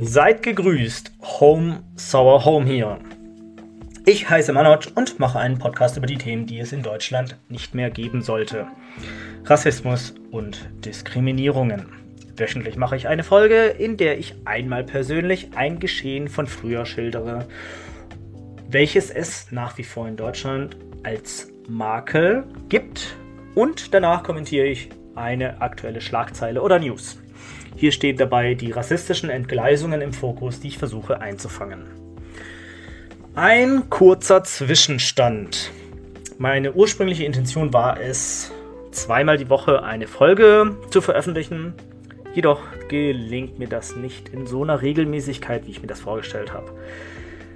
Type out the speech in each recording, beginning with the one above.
Seid gegrüßt, Home Sour Home hier. Ich heiße Manoj und mache einen Podcast über die Themen, die es in Deutschland nicht mehr geben sollte. Rassismus und Diskriminierungen. Wöchentlich mache ich eine Folge, in der ich einmal persönlich ein Geschehen von früher schildere, welches es nach wie vor in Deutschland als Makel gibt. Und danach kommentiere ich eine aktuelle Schlagzeile oder News. Hier stehen dabei die rassistischen Entgleisungen im Fokus, die ich versuche einzufangen. Ein kurzer Zwischenstand. Meine ursprüngliche Intention war es, zweimal die Woche eine Folge zu veröffentlichen. Jedoch gelingt mir das nicht in so einer Regelmäßigkeit, wie ich mir das vorgestellt habe.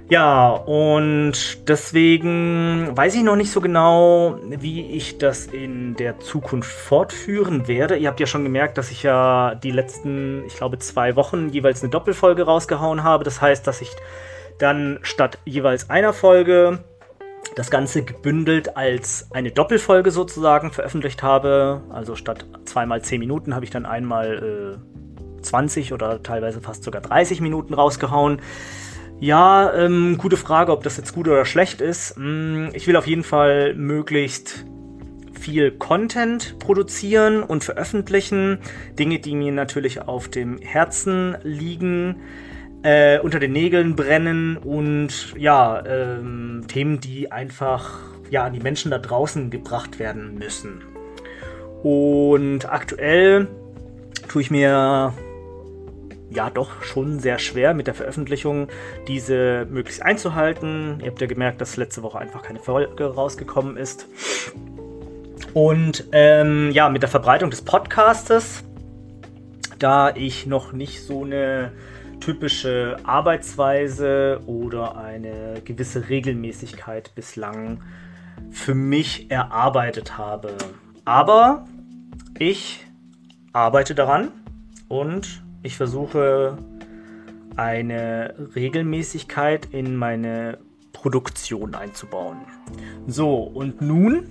Ja, und deswegen weiß ich noch nicht so genau, wie ich das in der Zukunft fortführen werde. Ihr habt ja schon gemerkt, dass ich ja die letzten, ich glaube, zwei Wochen jeweils eine Doppelfolge rausgehauen habe. Das heißt, dass ich dann statt jeweils einer Folge das Ganze gebündelt als eine Doppelfolge sozusagen veröffentlicht habe. Also statt zweimal zehn Minuten habe ich dann einmal äh, 20 oder teilweise fast sogar 30 Minuten rausgehauen. Ja, ähm, gute Frage, ob das jetzt gut oder schlecht ist. Hm, ich will auf jeden Fall möglichst viel Content produzieren und veröffentlichen. Dinge, die mir natürlich auf dem Herzen liegen, äh, unter den Nägeln brennen und ja, ähm, Themen, die einfach ja, an die Menschen da draußen gebracht werden müssen. Und aktuell tue ich mir ja doch schon sehr schwer mit der Veröffentlichung, diese möglichst einzuhalten. Ihr habt ja gemerkt, dass letzte Woche einfach keine Folge rausgekommen ist. Und ähm, ja, mit der Verbreitung des Podcastes, da ich noch nicht so eine typische Arbeitsweise oder eine gewisse Regelmäßigkeit bislang für mich erarbeitet habe. Aber ich arbeite daran und ich versuche eine Regelmäßigkeit in meine Produktion einzubauen. So, und nun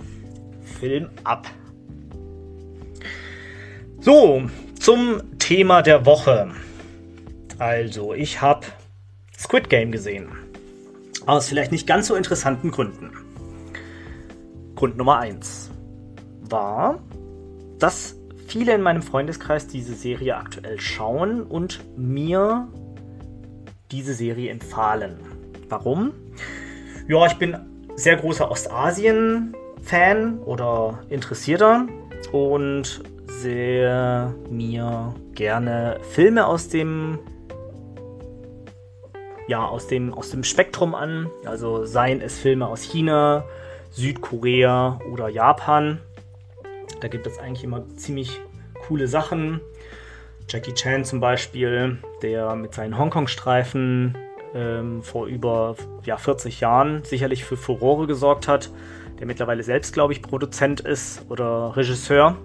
Film ab. So, zum Thema der Woche. Also, ich habe Squid Game gesehen. Aus vielleicht nicht ganz so interessanten Gründen. Grund Nummer 1 war, dass viele in meinem Freundeskreis diese Serie aktuell schauen und mir diese Serie empfahlen. Warum? Ja, ich bin sehr großer Ostasien-Fan oder Interessierter und sehe mir gerne Filme aus dem ja, aus dem, aus dem Spektrum an. Also seien es Filme aus China, Südkorea oder Japan. Da gibt es eigentlich immer ziemlich coole Sachen. Jackie Chan zum Beispiel, der mit seinen Hongkong-Streifen ähm, vor über ja, 40 Jahren sicherlich für Furore gesorgt hat, der mittlerweile selbst, glaube ich, Produzent ist oder Regisseur.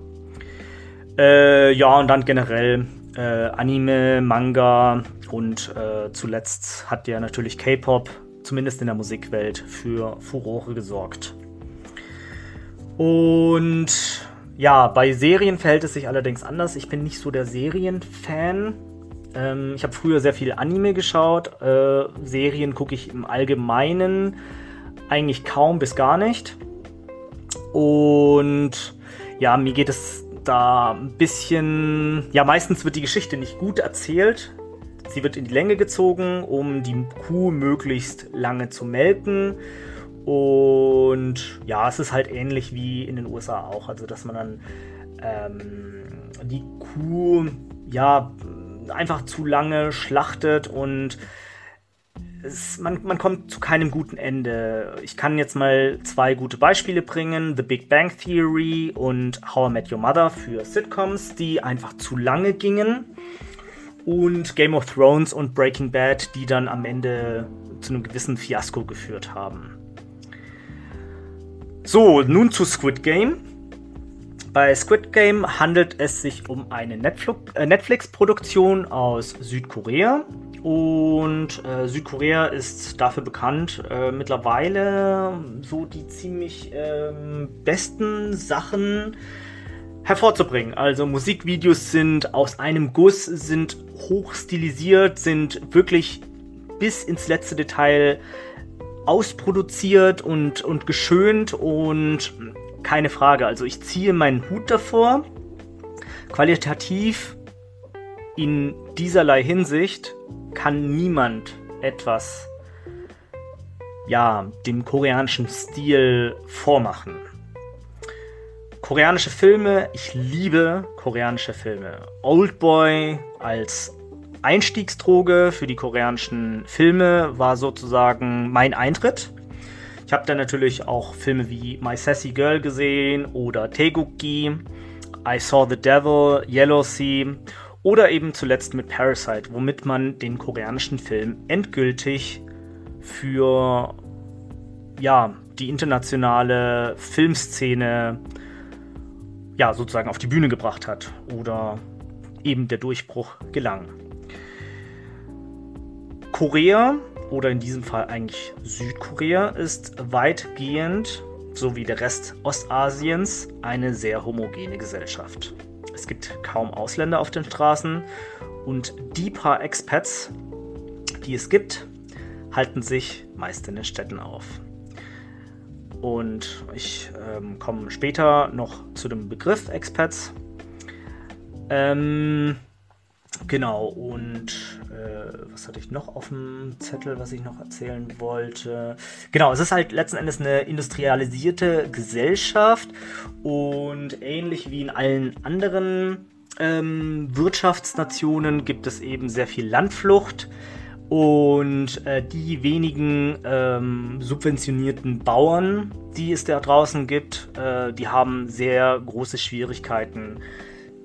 Äh, ja, und dann generell äh, Anime, Manga und äh, zuletzt hat der natürlich K-Pop, zumindest in der Musikwelt, für Furore gesorgt. Und ja, bei Serien verhält es sich allerdings anders. Ich bin nicht so der Serienfan. Ähm, ich habe früher sehr viel Anime geschaut. Äh, Serien gucke ich im Allgemeinen eigentlich kaum bis gar nicht. Und ja, mir geht es da ein bisschen. Ja, meistens wird die Geschichte nicht gut erzählt. Sie wird in die Länge gezogen, um die Kuh möglichst lange zu melken. Und ja, es ist halt ähnlich wie in den USA auch. Also, dass man dann ähm, die Kuh ja einfach zu lange schlachtet und es, man, man kommt zu keinem guten Ende. Ich kann jetzt mal zwei gute Beispiele bringen: The Big Bang Theory und How I Met Your Mother für Sitcoms, die einfach zu lange gingen. Und Game of Thrones und Breaking Bad, die dann am Ende zu einem gewissen Fiasko geführt haben. So, nun zu Squid Game. Bei Squid Game handelt es sich um eine äh, Netflix-Produktion aus Südkorea. Und äh, Südkorea ist dafür bekannt, äh, mittlerweile so die ziemlich äh, besten Sachen hervorzubringen. Also Musikvideos sind aus einem Guss, sind hochstilisiert, sind wirklich bis ins letzte Detail ausproduziert und, und geschönt und keine Frage. Also ich ziehe meinen Hut davor. Qualitativ in dieserlei Hinsicht kann niemand etwas ja, dem koreanischen Stil vormachen. Koreanische Filme, ich liebe koreanische Filme. Oldboy als Einstiegsdroge für die koreanischen Filme war sozusagen mein Eintritt. Ich habe dann natürlich auch Filme wie My Sassy Girl gesehen oder Taegukgi, I Saw the Devil, Yellow Sea oder eben zuletzt mit Parasite, womit man den koreanischen Film endgültig für ja, die internationale Filmszene ja, sozusagen auf die Bühne gebracht hat oder eben der Durchbruch gelang. Korea oder in diesem Fall eigentlich Südkorea ist weitgehend, so wie der Rest Ostasiens, eine sehr homogene Gesellschaft. Es gibt kaum Ausländer auf den Straßen und die paar Expats, die es gibt, halten sich meist in den Städten auf. Und ich ähm, komme später noch zu dem Begriff Expats. Ähm, genau, und äh, was hatte ich noch auf dem Zettel, was ich noch erzählen wollte? Genau, es ist halt letzten Endes eine industrialisierte Gesellschaft und ähnlich wie in allen anderen ähm, Wirtschaftsnationen gibt es eben sehr viel Landflucht. Und äh, die wenigen ähm, subventionierten Bauern, die es da draußen gibt, äh, die haben sehr große Schwierigkeiten,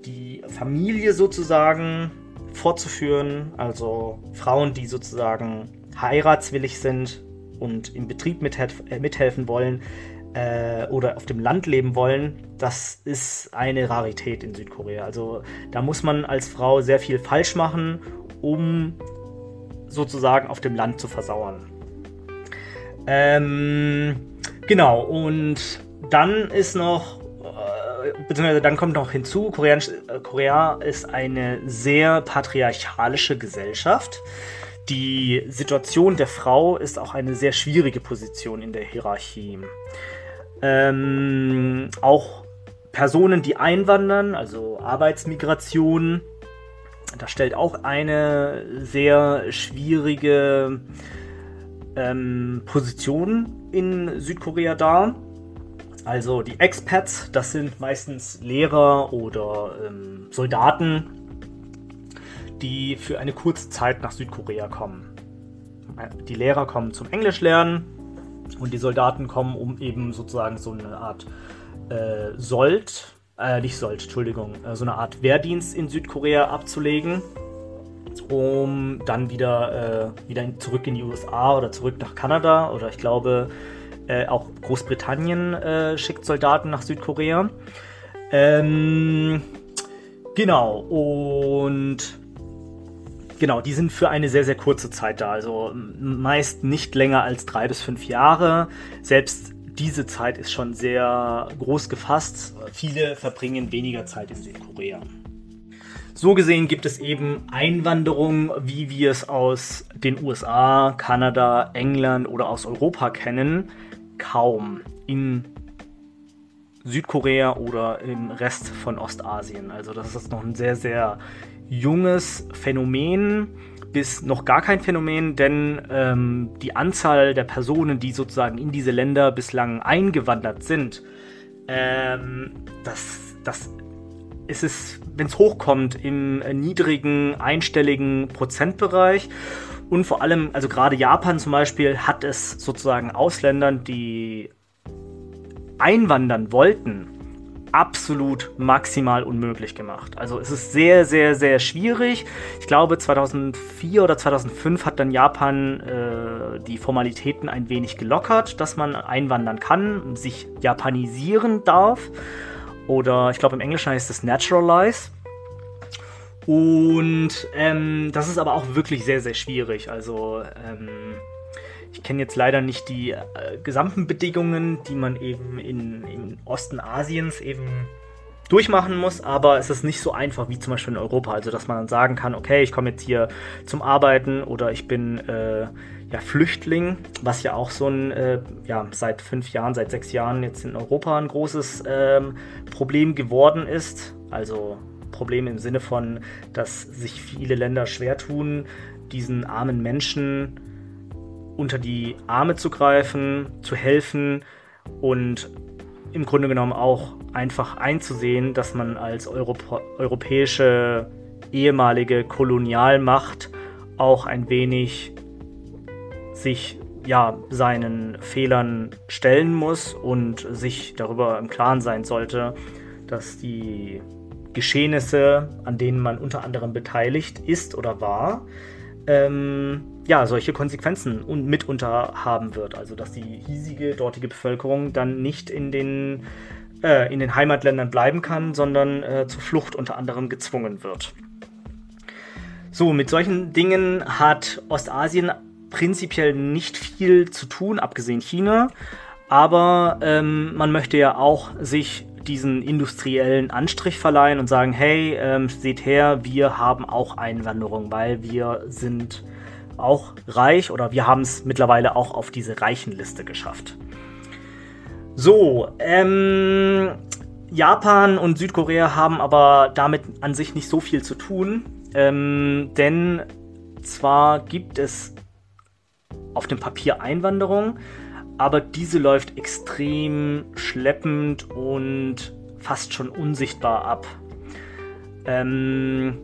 die Familie sozusagen fortzuführen. Also Frauen, die sozusagen heiratswillig sind und im Betrieb äh, mithelfen wollen äh, oder auf dem Land leben wollen, das ist eine Rarität in Südkorea. Also da muss man als Frau sehr viel falsch machen, um sozusagen auf dem Land zu versauern. Ähm, genau, und dann ist noch, beziehungsweise dann kommt noch hinzu, Koreanisch, äh, Korea ist eine sehr patriarchalische Gesellschaft. Die Situation der Frau ist auch eine sehr schwierige Position in der Hierarchie. Ähm, auch Personen, die einwandern, also Arbeitsmigration, das stellt auch eine sehr schwierige ähm, Position in Südkorea dar. Also die Expats, das sind meistens Lehrer oder ähm, Soldaten, die für eine kurze Zeit nach Südkorea kommen. Die Lehrer kommen zum Englisch lernen und die Soldaten kommen, um eben sozusagen so eine Art äh, Sold äh, nicht Sold, Entschuldigung, äh, so eine Art Wehrdienst in Südkorea abzulegen, um dann wieder, äh, wieder zurück in die USA oder zurück nach Kanada oder ich glaube äh, auch Großbritannien äh, schickt Soldaten nach Südkorea. Ähm, genau, und genau, die sind für eine sehr, sehr kurze Zeit da. Also meist nicht länger als drei bis fünf Jahre. Selbst diese Zeit ist schon sehr groß gefasst. Viele verbringen weniger Zeit in Südkorea. So gesehen gibt es eben Einwanderung, wie wir es aus den USA, Kanada, England oder aus Europa kennen, kaum in Südkorea oder im Rest von Ostasien. Also das ist noch ein sehr, sehr junges Phänomen bis noch gar kein Phänomen, denn ähm, die Anzahl der Personen, die sozusagen in diese Länder bislang eingewandert sind, ähm, das, das ist es, wenn es hochkommt, im niedrigen einstelligen Prozentbereich. Und vor allem, also gerade Japan zum Beispiel, hat es sozusagen Ausländern, die einwandern wollten, absolut maximal unmöglich gemacht. Also es ist sehr, sehr, sehr schwierig. Ich glaube, 2004 oder 2005 hat dann Japan äh, die Formalitäten ein wenig gelockert, dass man einwandern kann, sich japanisieren darf. Oder ich glaube, im Englischen heißt es naturalize. Und ähm, das ist aber auch wirklich sehr, sehr schwierig. Also ähm, ich kenne jetzt leider nicht die äh, gesamten Bedingungen, die man eben in, im Osten Asiens eben durchmachen muss, aber es ist nicht so einfach wie zum Beispiel in Europa. Also, dass man dann sagen kann, okay, ich komme jetzt hier zum Arbeiten oder ich bin äh, ja, Flüchtling, was ja auch so ein, äh, ja, seit fünf Jahren, seit sechs Jahren jetzt in Europa ein großes ähm, Problem geworden ist. Also Problem im Sinne von, dass sich viele Länder schwer tun, diesen armen Menschen unter die Arme zu greifen, zu helfen und im Grunde genommen auch einfach einzusehen, dass man als Europa europäische ehemalige Kolonialmacht auch ein wenig sich ja seinen Fehlern stellen muss und sich darüber im Klaren sein sollte, dass die Geschehnisse, an denen man unter anderem beteiligt ist oder war, ähm, ja, solche Konsequenzen und mitunter haben wird. Also dass die hiesige dortige Bevölkerung dann nicht in den, äh, in den Heimatländern bleiben kann, sondern äh, zur Flucht unter anderem gezwungen wird. So, mit solchen Dingen hat Ostasien prinzipiell nicht viel zu tun, abgesehen China. Aber ähm, man möchte ja auch sich diesen industriellen Anstrich verleihen und sagen, hey, ähm, seht her, wir haben auch Einwanderung, weil wir sind auch reich oder wir haben es mittlerweile auch auf diese Reichenliste geschafft. So, ähm, Japan und Südkorea haben aber damit an sich nicht so viel zu tun, ähm, denn zwar gibt es auf dem Papier Einwanderung, aber diese läuft extrem schleppend und fast schon unsichtbar ab. Ähm,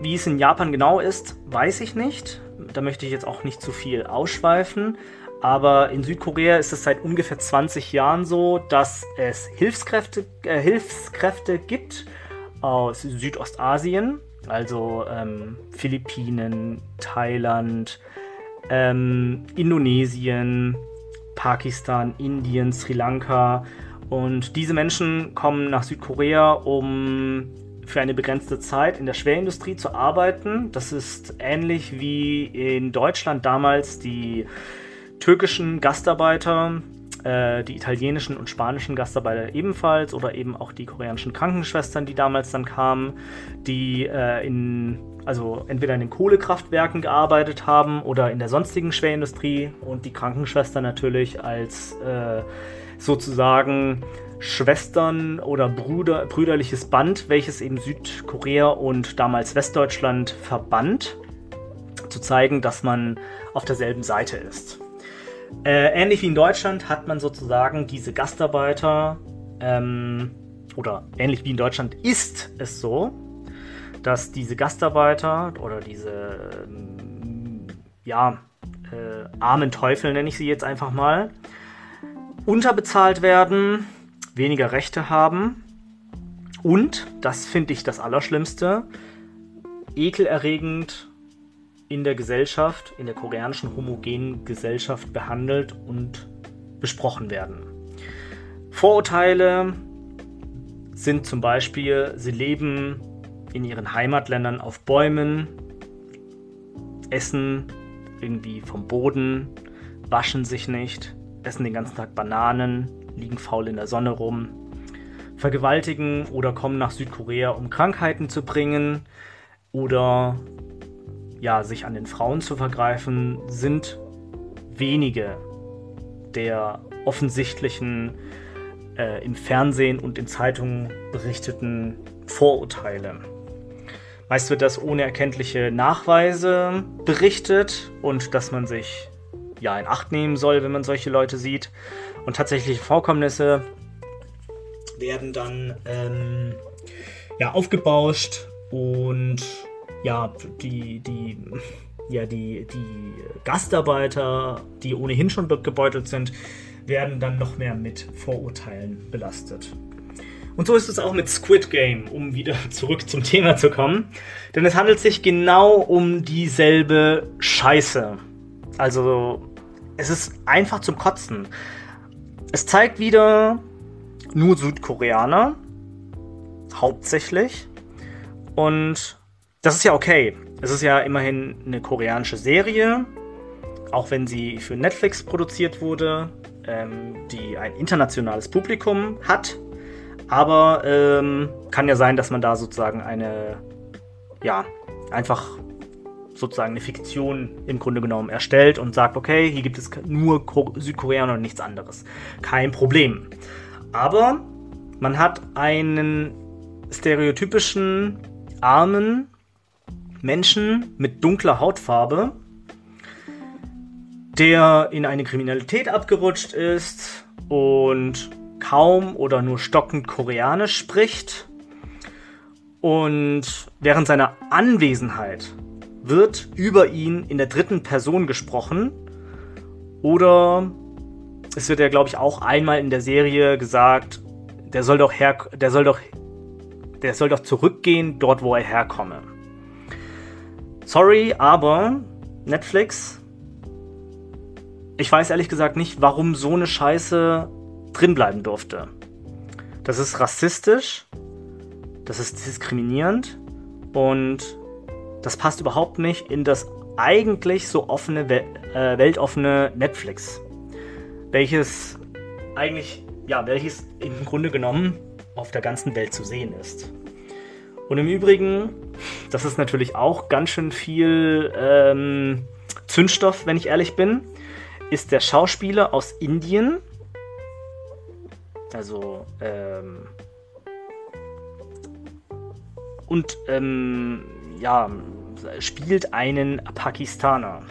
wie es in Japan genau ist, weiß ich nicht. Da möchte ich jetzt auch nicht zu viel ausschweifen. Aber in Südkorea ist es seit ungefähr 20 Jahren so, dass es Hilfskräfte, äh, Hilfskräfte gibt aus Südostasien, also ähm, Philippinen, Thailand, ähm, Indonesien, Pakistan, Indien, Sri Lanka. Und diese Menschen kommen nach Südkorea, um für eine begrenzte Zeit in der Schwerindustrie zu arbeiten. Das ist ähnlich wie in Deutschland damals die türkischen Gastarbeiter, äh, die italienischen und spanischen Gastarbeiter ebenfalls oder eben auch die koreanischen Krankenschwestern, die damals dann kamen, die äh, in also entweder in den Kohlekraftwerken gearbeitet haben oder in der sonstigen Schwerindustrie und die Krankenschwester natürlich als äh, sozusagen Schwestern oder Bruder, brüderliches Band, welches eben Südkorea und damals Westdeutschland verband, zu zeigen, dass man auf derselben Seite ist. Äh, ähnlich wie in Deutschland hat man sozusagen diese Gastarbeiter, ähm, oder ähnlich wie in Deutschland ist es so, dass diese Gastarbeiter oder diese ähm, ja, äh, armen Teufel, nenne ich sie jetzt einfach mal, unterbezahlt werden, weniger Rechte haben und, das finde ich das Allerschlimmste, ekelerregend in der Gesellschaft, in der koreanischen homogenen Gesellschaft behandelt und besprochen werden. Vorurteile sind zum Beispiel, sie leben in ihren Heimatländern auf Bäumen, essen irgendwie vom Boden, waschen sich nicht, essen den ganzen Tag Bananen, liegen faul in der Sonne rum, vergewaltigen oder kommen nach Südkorea, um Krankheiten zu bringen oder ja, sich an den Frauen zu vergreifen, sind wenige der offensichtlichen äh, im Fernsehen und in Zeitungen berichteten Vorurteile. Meist wird das ohne erkenntliche Nachweise berichtet und dass man sich ja in Acht nehmen soll, wenn man solche Leute sieht. Und tatsächliche Vorkommnisse werden dann ähm, ja, aufgebauscht und ja, die, die, ja, die, die Gastarbeiter, die ohnehin schon gebeutelt sind, werden dann noch mehr mit Vorurteilen belastet. Und so ist es auch mit Squid Game, um wieder zurück zum Thema zu kommen. Denn es handelt sich genau um dieselbe Scheiße. Also, es ist einfach zum Kotzen. Es zeigt wieder nur Südkoreaner, hauptsächlich. Und das ist ja okay. Es ist ja immerhin eine koreanische Serie, auch wenn sie für Netflix produziert wurde, ähm, die ein internationales Publikum hat Aber ähm, kann ja sein, dass man da sozusagen eine, ja, einfach sozusagen eine Fiktion im Grunde genommen erstellt und sagt, okay, hier gibt es nur Südkoreaner und nichts anderes. Kein Problem. Aber man hat einen stereotypischen armen Menschen mit dunkler Hautfarbe, der in eine Kriminalität abgerutscht ist und kaum oder nur stockend Koreanisch spricht. Und während seiner Anwesenheit wird über ihn in der dritten Person gesprochen. Oder es wird ja, glaube ich, auch einmal in der Serie gesagt, der soll doch her, der soll doch, der soll doch zurückgehen, dort wo er herkomme. Sorry, aber Netflix, ich weiß ehrlich gesagt nicht, warum so eine Scheiße drinbleiben durfte. Das ist rassistisch, das ist diskriminierend und das passt überhaupt nicht in das eigentlich so offene, äh, weltoffene Netflix, welches eigentlich, ja, welches im Grunde genommen auf der ganzen Welt zu sehen ist. Und im Übrigen, das ist natürlich auch ganz schön viel ähm, Zündstoff, wenn ich ehrlich bin, ist der Schauspieler aus Indien, also ähm, und ähm, ja, spielt einen Pakistaner.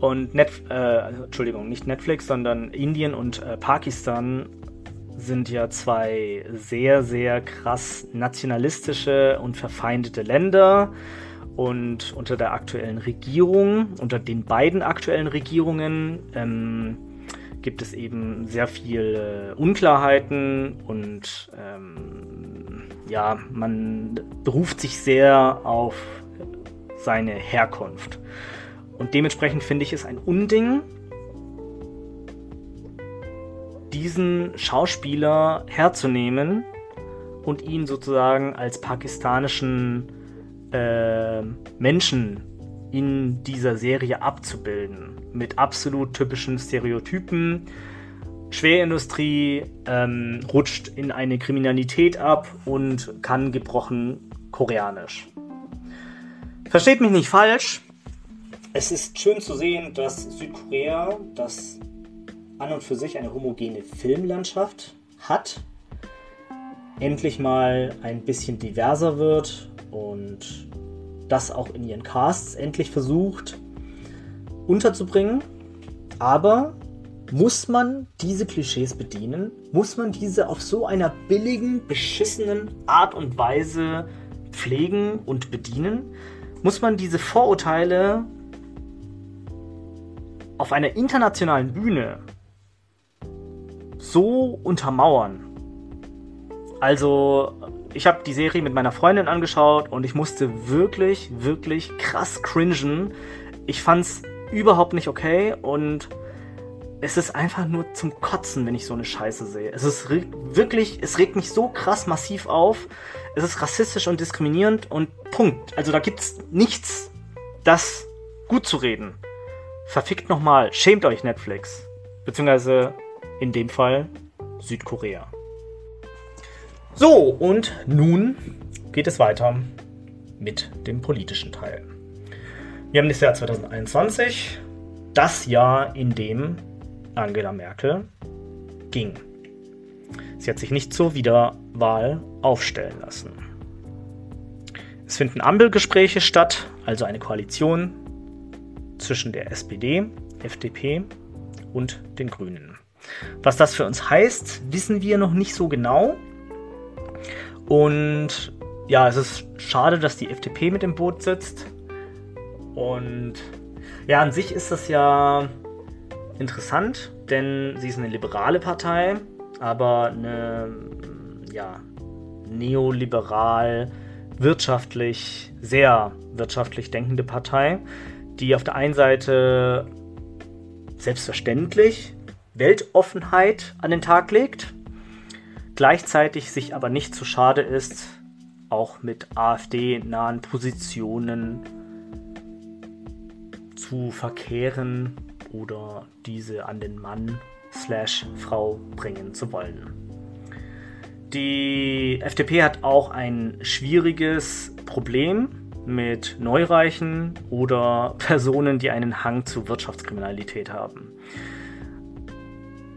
Und Net, äh, Entschuldigung, nicht Netflix, sondern Indien und äh, Pakistan sind ja zwei sehr, sehr krass nationalistische und verfeindete Länder. Und unter der aktuellen Regierung, unter den beiden aktuellen Regierungen, ähm, gibt es eben sehr viele Unklarheiten und ähm, ja, man beruft sich sehr auf seine Herkunft. Und dementsprechend finde ich es ein Unding, diesen Schauspieler herzunehmen und ihn sozusagen als pakistanischen äh, Menschen in dieser Serie abzubilden. Mit absolut typischen Stereotypen. Schwerindustrie ähm, rutscht in eine Kriminalität ab und kann gebrochen Koreanisch. Versteht mich nicht falsch. Es ist schön zu sehen, dass Südkorea, das an und für sich eine homogene Filmlandschaft hat, endlich mal ein bisschen diverser wird und das auch in ihren Casts endlich versucht unterzubringen. Aber muss man diese Klischees bedienen? Muss man diese auf so einer billigen, beschissenen Art und Weise pflegen und bedienen? Muss man diese Vorurteile auf einer internationalen Bühne so untermauern. Also, ich habe die Serie mit meiner Freundin angeschaut und ich musste wirklich, wirklich krass cringen. Ich fand's überhaupt nicht okay und es ist einfach nur zum Kotzen, wenn ich so eine Scheiße sehe. Es ist wirklich, es regt mich so krass massiv auf. Es ist rassistisch und diskriminierend und Punkt. Also da gibt's nichts, das gut zu reden. Verfickt nochmal, schämt euch Netflix. Beziehungsweise in dem Fall Südkorea. So, und nun geht es weiter mit dem politischen Teil. Wir haben das Jahr 2021, das Jahr, in dem Angela Merkel ging. Sie hat sich nicht zur Wiederwahl aufstellen lassen. Es finden Ampelgespräche statt, also eine Koalition zwischen der SPD, FDP und den Grünen. Was das für uns heißt, wissen wir noch nicht so genau. Und ja, es ist schade, dass die FDP mit im Boot sitzt. Und ja, an sich ist das ja interessant, denn sie ist eine liberale Partei, aber eine ja, neoliberal, wirtschaftlich, sehr wirtschaftlich denkende Partei, die auf der einen Seite selbstverständlich Weltoffenheit an den Tag legt, gleichzeitig sich aber nicht zu schade ist, auch mit AfD-nahen Positionen zu verkehren oder diese an den Mann slash Frau bringen zu wollen. Die FDP hat auch ein schwieriges Problem mit Neureichen oder Personen, die einen Hang zu Wirtschaftskriminalität haben.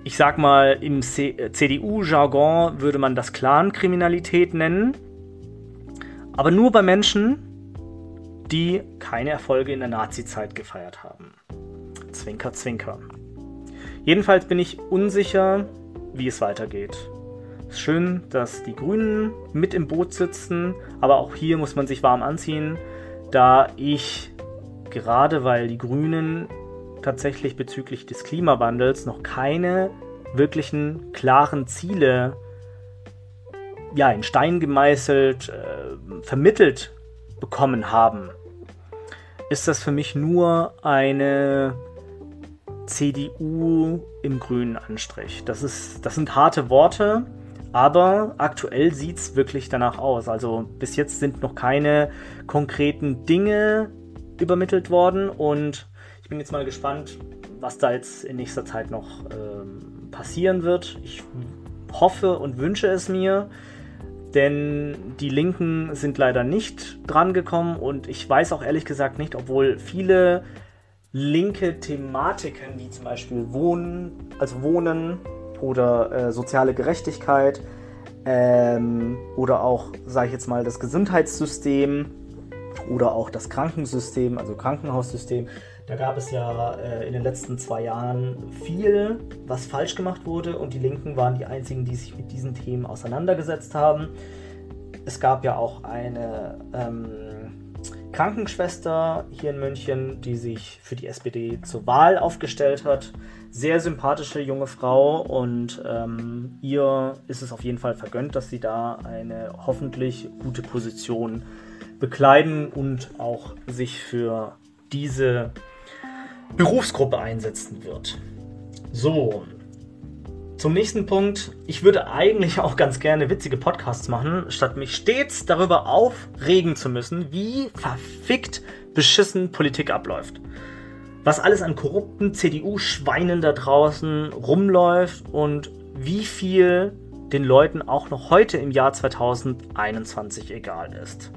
Ich sag mal, im CDU-Jargon würde man das Clankriminalität nennen, aber nur bei Menschen, die keine Erfolge in der Nazi-Zeit gefeiert haben. Zwinker, zwinker. Jedenfalls bin ich unsicher, wie es weitergeht. Es ist schön, dass die Grünen mit im Boot sitzen, aber auch hier muss man sich warm anziehen, da ich gerade weil die Grünen tatsächlich bezüglich des Klimawandels noch keine wirklichen klaren Ziele ja, in Stein gemeißelt, äh, vermittelt bekommen haben, ist das für mich nur eine CDU im grünen Anstrich. Das, ist, das sind harte Worte, aber aktuell sieht es wirklich danach aus. Also bis jetzt sind noch keine konkreten Dinge übermittelt worden und bin jetzt mal gespannt, was da jetzt in nächster Zeit noch ähm, passieren wird. Ich hoffe und wünsche es mir, denn die Linken sind leider nicht drangekommen und ich weiß auch ehrlich gesagt nicht, obwohl viele linke Thematiken wie zum Beispiel Wohnen, also Wohnen oder äh, soziale Gerechtigkeit ähm, oder auch, sage ich jetzt mal, das Gesundheitssystem oder auch das Krankensystem, also Krankenhaussystem. Da gab es ja äh, in den letzten zwei Jahren viel, was falsch gemacht wurde und die Linken waren die einzigen, die sich mit diesen Themen auseinandergesetzt haben. Es gab ja auch eine ähm, Krankenschwester hier in München, die sich für die SPD zur Wahl aufgestellt hat. Sehr sympathische junge Frau und ähm, ihr ist es auf jeden Fall vergönnt, dass sie da eine hoffentlich gute Position bekleiden und auch sich für diese Berufsgruppe einsetzen wird. So, zum nächsten Punkt. Ich würde eigentlich auch ganz gerne witzige Podcasts machen, statt mich stets darüber aufregen zu müssen, wie verfickt beschissen Politik abläuft. Was alles an korrupten CDU-Schweinen da draußen rumläuft und wie viel den Leuten auch noch heute im Jahr 2021 egal ist.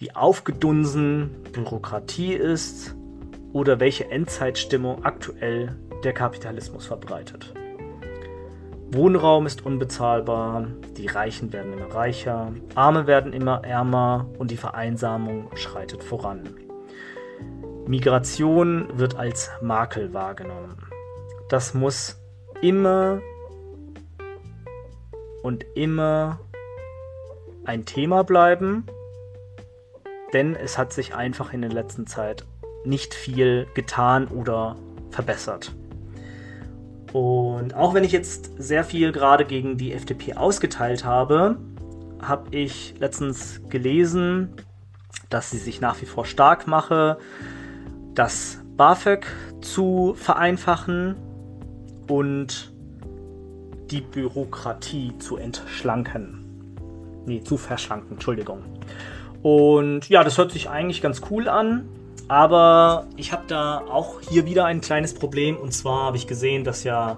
Wie aufgedunsen Bürokratie ist oder welche Endzeitstimmung aktuell der Kapitalismus verbreitet. Wohnraum ist unbezahlbar, die Reichen werden immer reicher, Arme werden immer ärmer und die Vereinsamung schreitet voran. Migration wird als Makel wahrgenommen. Das muss immer und immer ein Thema bleiben, denn es hat sich einfach in der letzten Zeit nicht viel getan oder verbessert. Und auch wenn ich jetzt sehr viel gerade gegen die FDP ausgeteilt habe, habe ich letztens gelesen, dass sie sich nach wie vor stark mache, das BAföG zu vereinfachen und die Bürokratie zu entschlanken. Nee, zu verschlanken, Entschuldigung. Und ja, das hört sich eigentlich ganz cool an. Aber ich habe da auch hier wieder ein kleines Problem. Und zwar habe ich gesehen, dass ja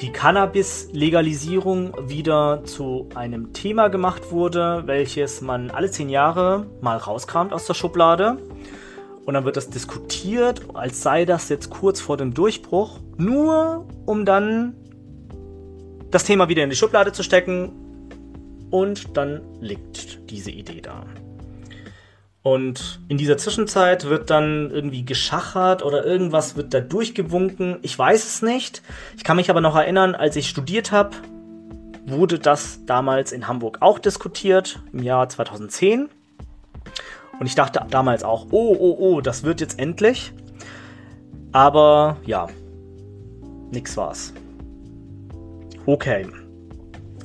die Cannabis-Legalisierung wieder zu einem Thema gemacht wurde, welches man alle zehn Jahre mal rauskramt aus der Schublade. Und dann wird das diskutiert, als sei das jetzt kurz vor dem Durchbruch, nur um dann das Thema wieder in die Schublade zu stecken. Und dann liegt diese Idee da. Und in dieser Zwischenzeit wird dann irgendwie geschachert oder irgendwas wird da durchgewunken. Ich weiß es nicht. Ich kann mich aber noch erinnern, als ich studiert habe, wurde das damals in Hamburg auch diskutiert, im Jahr 2010. Und ich dachte damals auch, oh, oh, oh, das wird jetzt endlich. Aber ja, nix war's. Okay.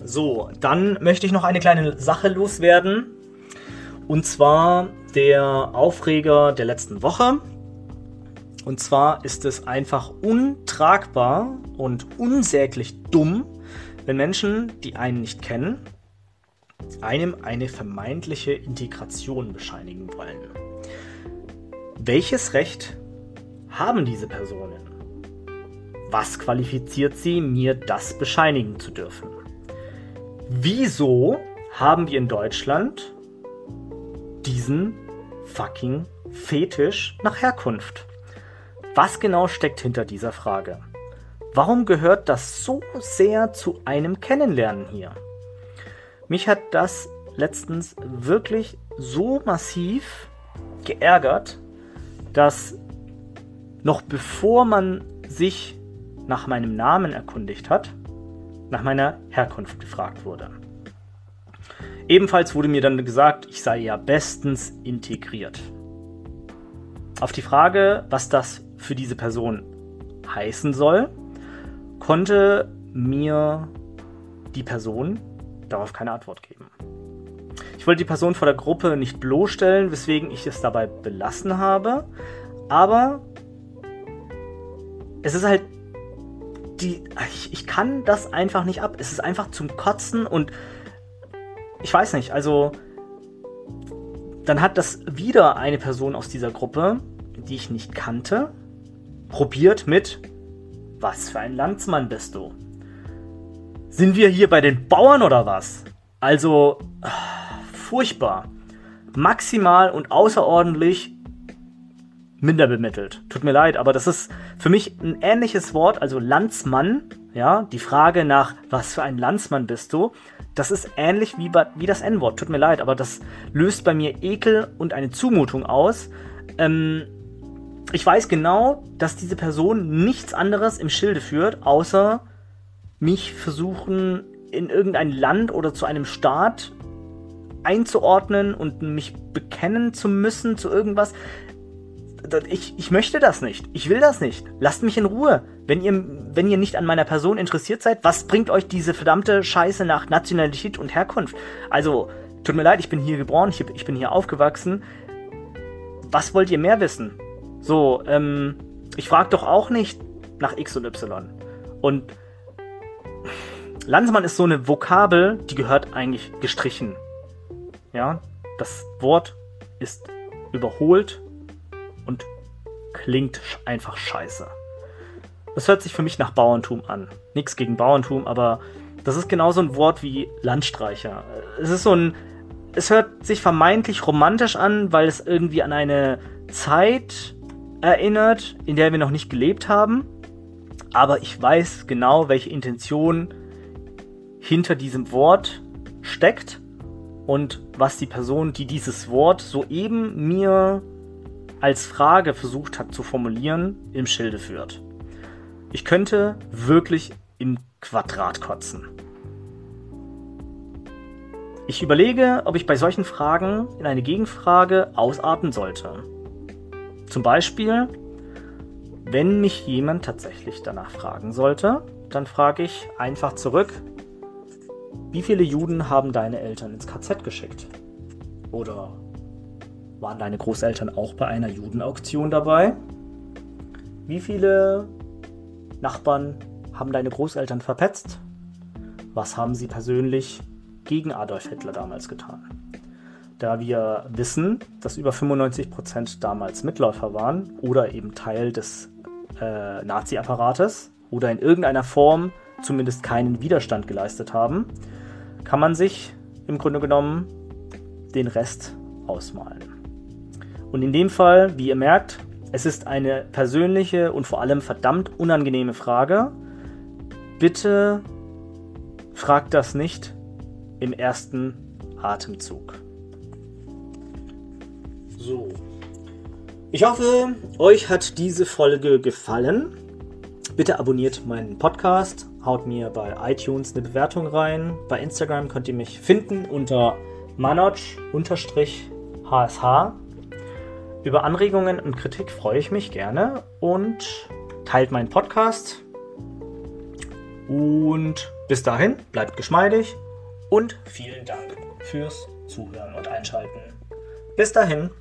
So, dann möchte ich noch eine kleine Sache loswerden. Und zwar der Aufreger der letzten Woche. Und zwar ist es einfach untragbar und unsäglich dumm, wenn Menschen, die einen nicht kennen, einem eine vermeintliche Integration bescheinigen wollen. Welches Recht haben diese Personen? Was qualifiziert sie, mir das bescheinigen zu dürfen? wieso haben wir in Deutschland diesen fucking Fetisch nach Herkunft? Was genau steckt hinter dieser Frage? Warum gehört das so sehr zu einem Kennenlernen hier? Mich hat das letztens wirklich so massiv geärgert, dass noch bevor man sich nach meinem Namen erkundigt hat, nach meiner Herkunft gefragt wurde. Ebenfalls wurde mir dann gesagt, ich sei ja bestens integriert. Auf die Frage, was das für diese Person heißen soll, konnte mir die Person darauf keine Antwort geben. Ich wollte die Person vor der Gruppe nicht bloßstellen, weswegen ich es dabei belassen habe. Aber es ist halt die. Ich, ich kann das einfach nicht ab. Es ist einfach zum Kotzen und ich weiß nicht, also dann hat das wieder eine Person aus dieser Gruppe, die ich nicht kannte, probiert mit Was für ein Landsmann bist du? Sind wir hier bei den Bauern oder was? Also furchtbar. Maximal und außerordentlich minder bemittelt. Tut mir leid, aber das ist für mich ein ähnliches Wort, also Landsmann, ja, die Frage nach, was für ein Landsmann bist du, das ist ähnlich wie, wie das N-Wort. Tut mir leid, aber das löst bei mir Ekel und eine Zumutung aus. Ähm, ich weiß genau, dass diese Person nichts anderes im Schilde führt, außer mich versuchen, in irgendein Land oder zu einem Staat einzuordnen und mich bekennen zu müssen zu irgendwas ich, ich möchte das nicht. Ich will das nicht. Lasst mich in Ruhe. Wenn ihr, wenn ihr nicht an meiner Person interessiert seid, was bringt euch diese verdammte Scheiße nach Nationalität und Herkunft? Also, tut mir leid, ich bin hier geboren, ich, bin hier aufgewachsen. Was wollt ihr mehr wissen? So, ähm, ich frage doch auch nicht nach X und Y. Und Landsmann ist so eine Vokabel, die gehört eigentlich gestrichen. Ja, das Wort ist überholt und klingt einfach scheiße. Das hört sich für mich nach Bauerntum an. Nichts gegen Bauerntum, aber das ist genauso ein Wort wie Landstreicher. Es ist so ein. Es hört sich vermeintlich romantisch an, weil es irgendwie an eine Zeit erinnert, in der wir noch nicht gelebt haben. Aber ich weiß genau, welche Intention hinter diesem Wort steckt und was die Person, die dieses Wort soeben mir als Frage versucht hat zu formulieren, im Schilde führt. Ich könnte wirklich im Quadrat kotzen. Ich überlege, ob ich bei solchen Fragen in eine Gegenfrage ausarten sollte. Zum Beispiel, wenn mich jemand tatsächlich danach fragen sollte, dann frage ich einfach zurück, wie viele Juden haben deine Eltern ins KZ geschickt? Oder waren deine Großeltern auch bei einer Judenauktion dabei? Wie viele Nachbarn haben deine Großeltern verpetzt? Was haben sie persönlich gegen Adolf Hitler damals getan? Da wir wissen, dass über 95% damals Mitläufer waren oder eben Teil des äh, Nazi-Apparates oder in irgendeiner Form zumindest keinen Widerstand geleistet haben, kann man sich im Grunde genommen den Rest ausmalen. Und in dem Fall, wie ihr merkt, es ist eine persönliche und vor allem verdammt unangenehme Frage. Bitte fragt das nicht im ersten Atemzug. So. Ich hoffe, euch hat diese Folge gefallen. Bitte abonniert meinen Podcast, haut mir bei iTunes eine Bewertung rein. Bei Instagram könnt ihr mich finden unter manoj-hsh. Über Anregungen und Kritik freue ich mich gerne und teilt meinen Podcast. Und bis dahin, bleibt geschmeidig und vielen Dank fürs Zuhören und Einschalten. Bis dahin.